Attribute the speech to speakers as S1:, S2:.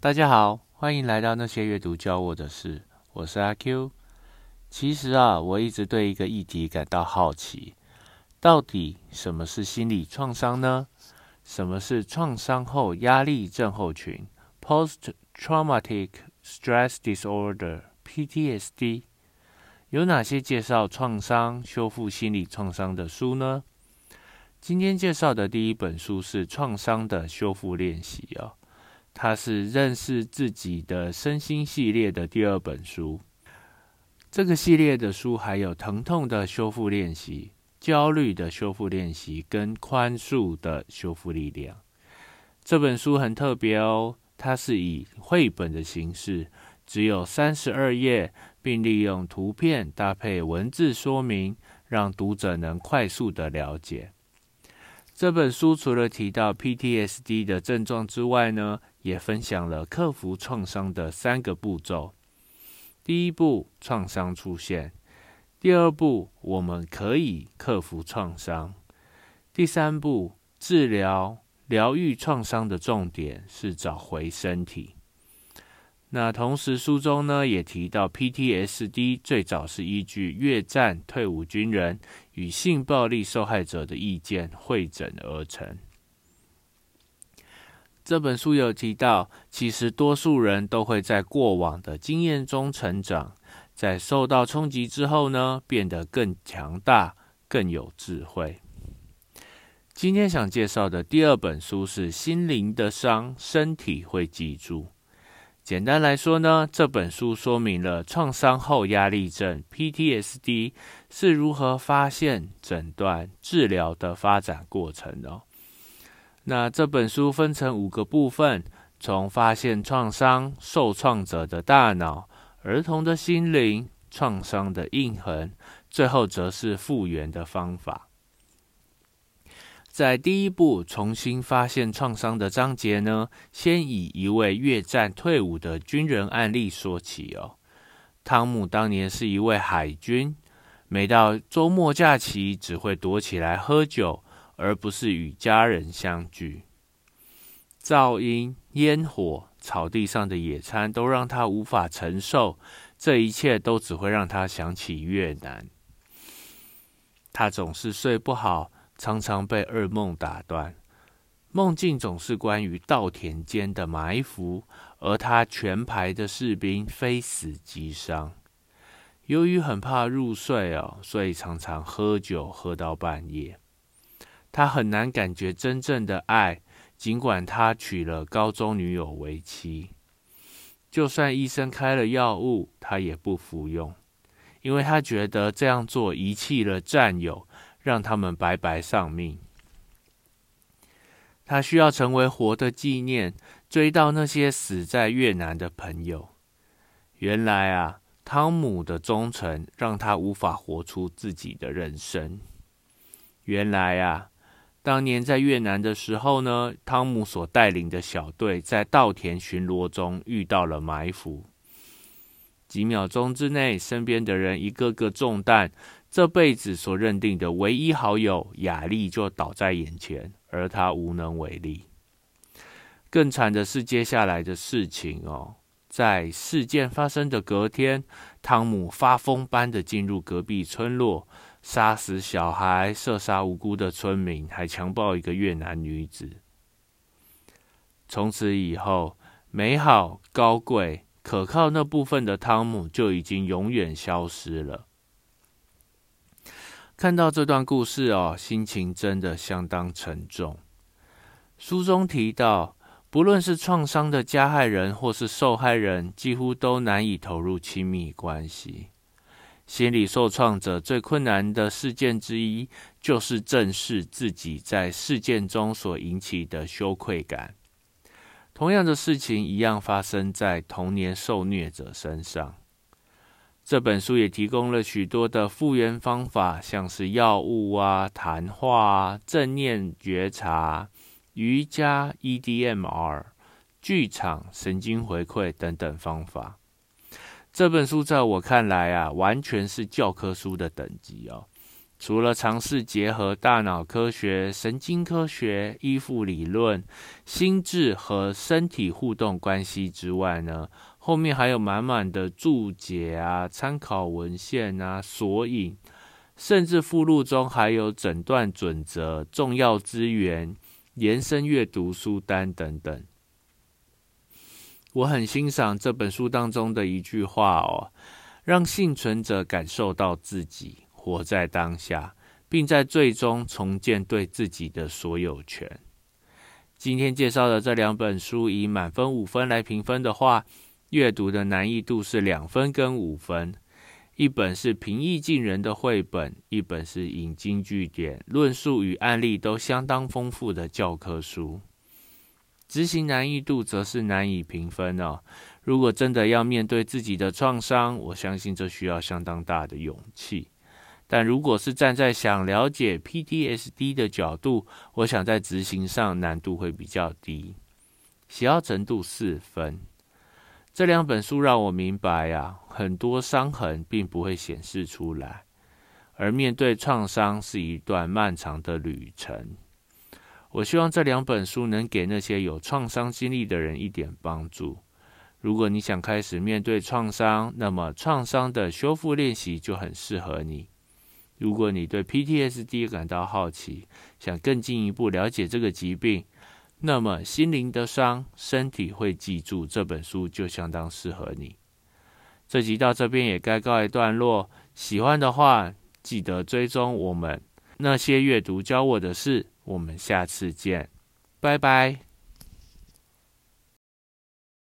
S1: 大家好，欢迎来到那些阅读教我的事，我是阿 Q。其实啊，我一直对一个议题感到好奇，到底什么是心理创伤呢？什么是创伤后压力症候群 （Post Traumatic Stress Disorder，PTSD）？有哪些介绍创伤修复心理创伤的书呢？今天介绍的第一本书是《创伤的修复练习》哦，它是认识自己的身心系列的第二本书。这个系列的书还有疼痛的修复练习、焦虑的修复练习跟宽恕的修复力量。这本书很特别哦，它是以绘本的形式，只有三十二页，并利用图片搭配文字说明，让读者能快速的了解。这本书除了提到 PTSD 的症状之外呢，也分享了克服创伤的三个步骤。第一步，创伤出现；第二步，我们可以克服创伤；第三步，治疗疗愈创伤的重点是找回身体。那同时，书中呢也提到，PTSD 最早是依据越战退伍军人与性暴力受害者的意见汇整而成。这本书有提到，其实多数人都会在过往的经验中成长，在受到冲击之后呢，变得更强大、更有智慧。今天想介绍的第二本书是《心灵的伤，身体会记住》。简单来说呢，这本书说明了创伤后压力症 （PTSD） 是如何发现、诊断、治疗的发展过程哦。那这本书分成五个部分，从发现创伤、受创者的大脑、儿童的心灵、创伤的印痕，最后则是复原的方法。在第一步重新发现创伤的章节呢，先以一位越战退伍的军人案例说起哦。汤姆当年是一位海军，每到周末假期只会躲起来喝酒，而不是与家人相聚。噪音、烟火、草地上的野餐都让他无法承受，这一切都只会让他想起越南。他总是睡不好。常常被噩梦打断，梦境总是关于稻田间的埋伏，而他全排的士兵非死即伤。由于很怕入睡哦，所以常常喝酒喝到半夜。他很难感觉真正的爱，尽管他娶了高中女友为妻。就算医生开了药物，他也不服用，因为他觉得这样做遗弃了战友。让他们白白丧命。他需要成为活的纪念，追悼那些死在越南的朋友。原来啊，汤姆的忠诚让他无法活出自己的人生。原来啊，当年在越南的时候呢，汤姆所带领的小队在稻田巡逻中遇到了埋伏，几秒钟之内，身边的人一个个中弹。这辈子所认定的唯一好友雅丽就倒在眼前，而他无能为力。更惨的是接下来的事情哦，在事件发生的隔天，汤姆发疯般的进入隔壁村落，杀死小孩，射杀无辜的村民，还强暴一个越南女子。从此以后，美好、高贵、可靠那部分的汤姆就已经永远消失了。看到这段故事哦，心情真的相当沉重。书中提到，不论是创伤的加害人或是受害人，几乎都难以投入亲密关系。心理受创者最困难的事件之一，就是正视自己在事件中所引起的羞愧感。同样的事情一样发生在童年受虐者身上。这本书也提供了许多的复原方法，像是药物啊、谈话啊、正念觉察、瑜伽、EDMR、剧场、神经回馈等等方法。这本书在我看来啊，完全是教科书的等级哦。除了尝试结合大脑科学、神经科学、依附理论、心智和身体互动关系之外呢，后面还有满满的注解啊、参考文献啊、索引，甚至附录中还有诊断准则、重要资源、延伸阅读书单等等。我很欣赏这本书当中的一句话哦，让幸存者感受到自己。活在当下，并在最终重建对自己的所有权。今天介绍的这两本书，以满分五分来评分的话，阅读的难易度是两分跟五分。一本是平易近人的绘本，一本是引经据典、论述与案例都相当丰富的教科书。执行难易度则是难以评分哦。如果真的要面对自己的创伤，我相信这需要相当大的勇气。但如果是站在想了解 PTSD 的角度，我想在执行上难度会比较低，喜好程度四分。这两本书让我明白呀，很多伤痕并不会显示出来，而面对创伤是一段漫长的旅程。我希望这两本书能给那些有创伤经历的人一点帮助。如果你想开始面对创伤，那么创伤的修复练习就很适合你。如果你对 PTSD 感到好奇，想更进一步了解这个疾病，那么《心灵的伤，身体会记住》这本书就相当适合你。这集到这边也该告一段落，喜欢的话记得追踪我们那些阅读教我的事。我们下次见，拜拜。